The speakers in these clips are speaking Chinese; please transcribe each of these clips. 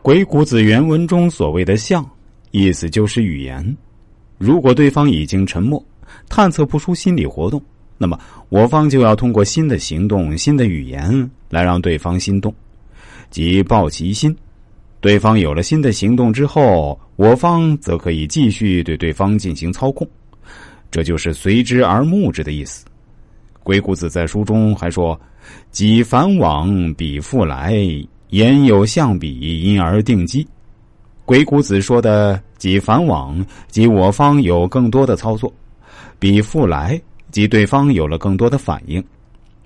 鬼谷子原文中所谓的“象”，意思就是语言。如果对方已经沉默，探测不出心理活动，那么我方就要通过新的行动、新的语言来让对方心动，即抱其心。对方有了新的行动之后，我方则可以继续对对方进行操控，这就是随之而目之的意思。鬼谷子在书中还说：“己反往，彼复来，言有象比，因而定机。”鬼谷子说的“己反往”，即我方有更多的操作；“比复来”，即对方有了更多的反应。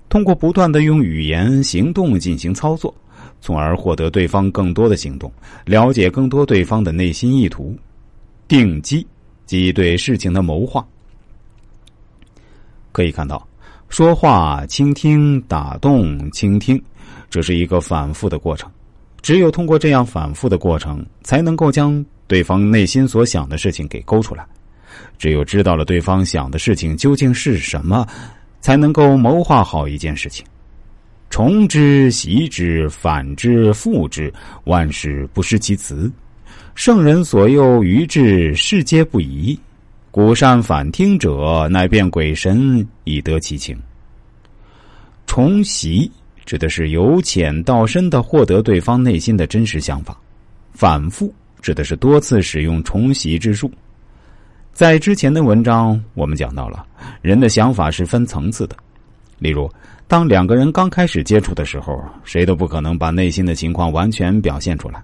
通过不断的用语言、行动进行操作。从而获得对方更多的行动，了解更多对方的内心意图，定机即对事情的谋划。可以看到，说话、倾听、打动、倾听，这是一个反复的过程。只有通过这样反复的过程，才能够将对方内心所想的事情给勾出来。只有知道了对方想的事情究竟是什么，才能够谋划好一件事情。从之，习之，反之，复之，万事不失其辞。圣人所诱于智，世皆不疑。古善反听者，乃变鬼神以得其情。重习指的是由浅到深的获得对方内心的真实想法，反复指的是多次使用重习之术。在之前的文章，我们讲到了人的想法是分层次的，例如。当两个人刚开始接触的时候，谁都不可能把内心的情况完全表现出来。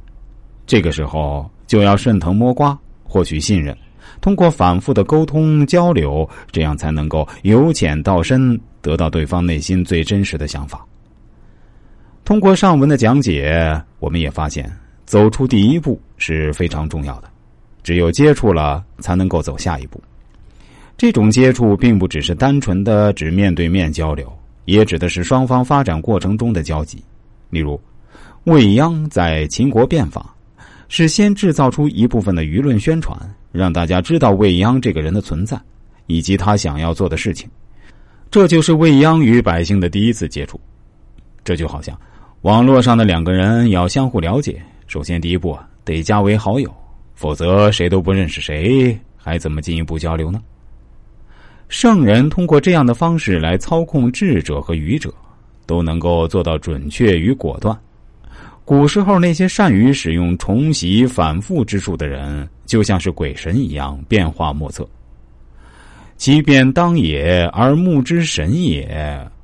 这个时候就要顺藤摸瓜，获取信任，通过反复的沟通交流，这样才能够由浅到深，得到对方内心最真实的想法。通过上文的讲解，我们也发现，走出第一步是非常重要的。只有接触了，才能够走下一步。这种接触并不只是单纯的只面对面交流。也指的是双方发展过程中的交集，例如，未央在秦国变法，是先制造出一部分的舆论宣传，让大家知道未央这个人的存在，以及他想要做的事情，这就是未央与百姓的第一次接触。这就好像网络上的两个人要相互了解，首先第一步得加为好友，否则谁都不认识谁，还怎么进一步交流呢？圣人通过这样的方式来操控智者和愚者，都能够做到准确与果断。古时候那些善于使用重袭反复之术的人，就像是鬼神一样，变化莫测。其便当也，而目之神也；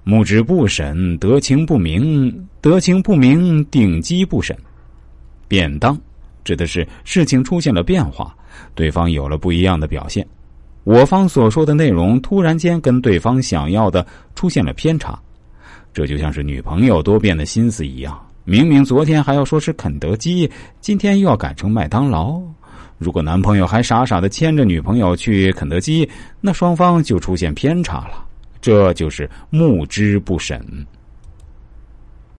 目之不审，得情不明；得情不明，定机不审。便当指的是事情出现了变化，对方有了不一样的表现。我方所说的内容突然间跟对方想要的出现了偏差，这就像是女朋友多变的心思一样。明明昨天还要说是肯德基，今天又要改成麦当劳。如果男朋友还傻傻的牵着女朋友去肯德基，那双方就出现偏差了。这就是目之不审。